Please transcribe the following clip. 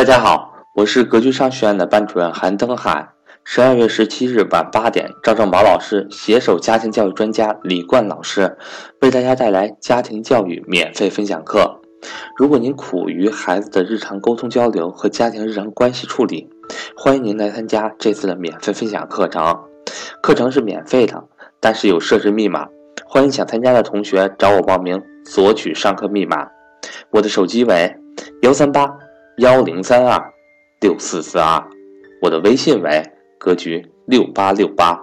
大家好，我是格局商学院的班主任韩登海。十二月十七日晚八点，赵正宝老师携手家庭教育专家李冠老师，为大家带来家庭教育免费分享课。如果您苦于孩子的日常沟通交流和家庭日常关系处理，欢迎您来参加这次的免费分享课程。课程是免费的，但是有设置密码，欢迎想参加的同学找我报名索取上课密码。我的手机为幺三八。幺零三二六四四二，我的微信为格局六八六八。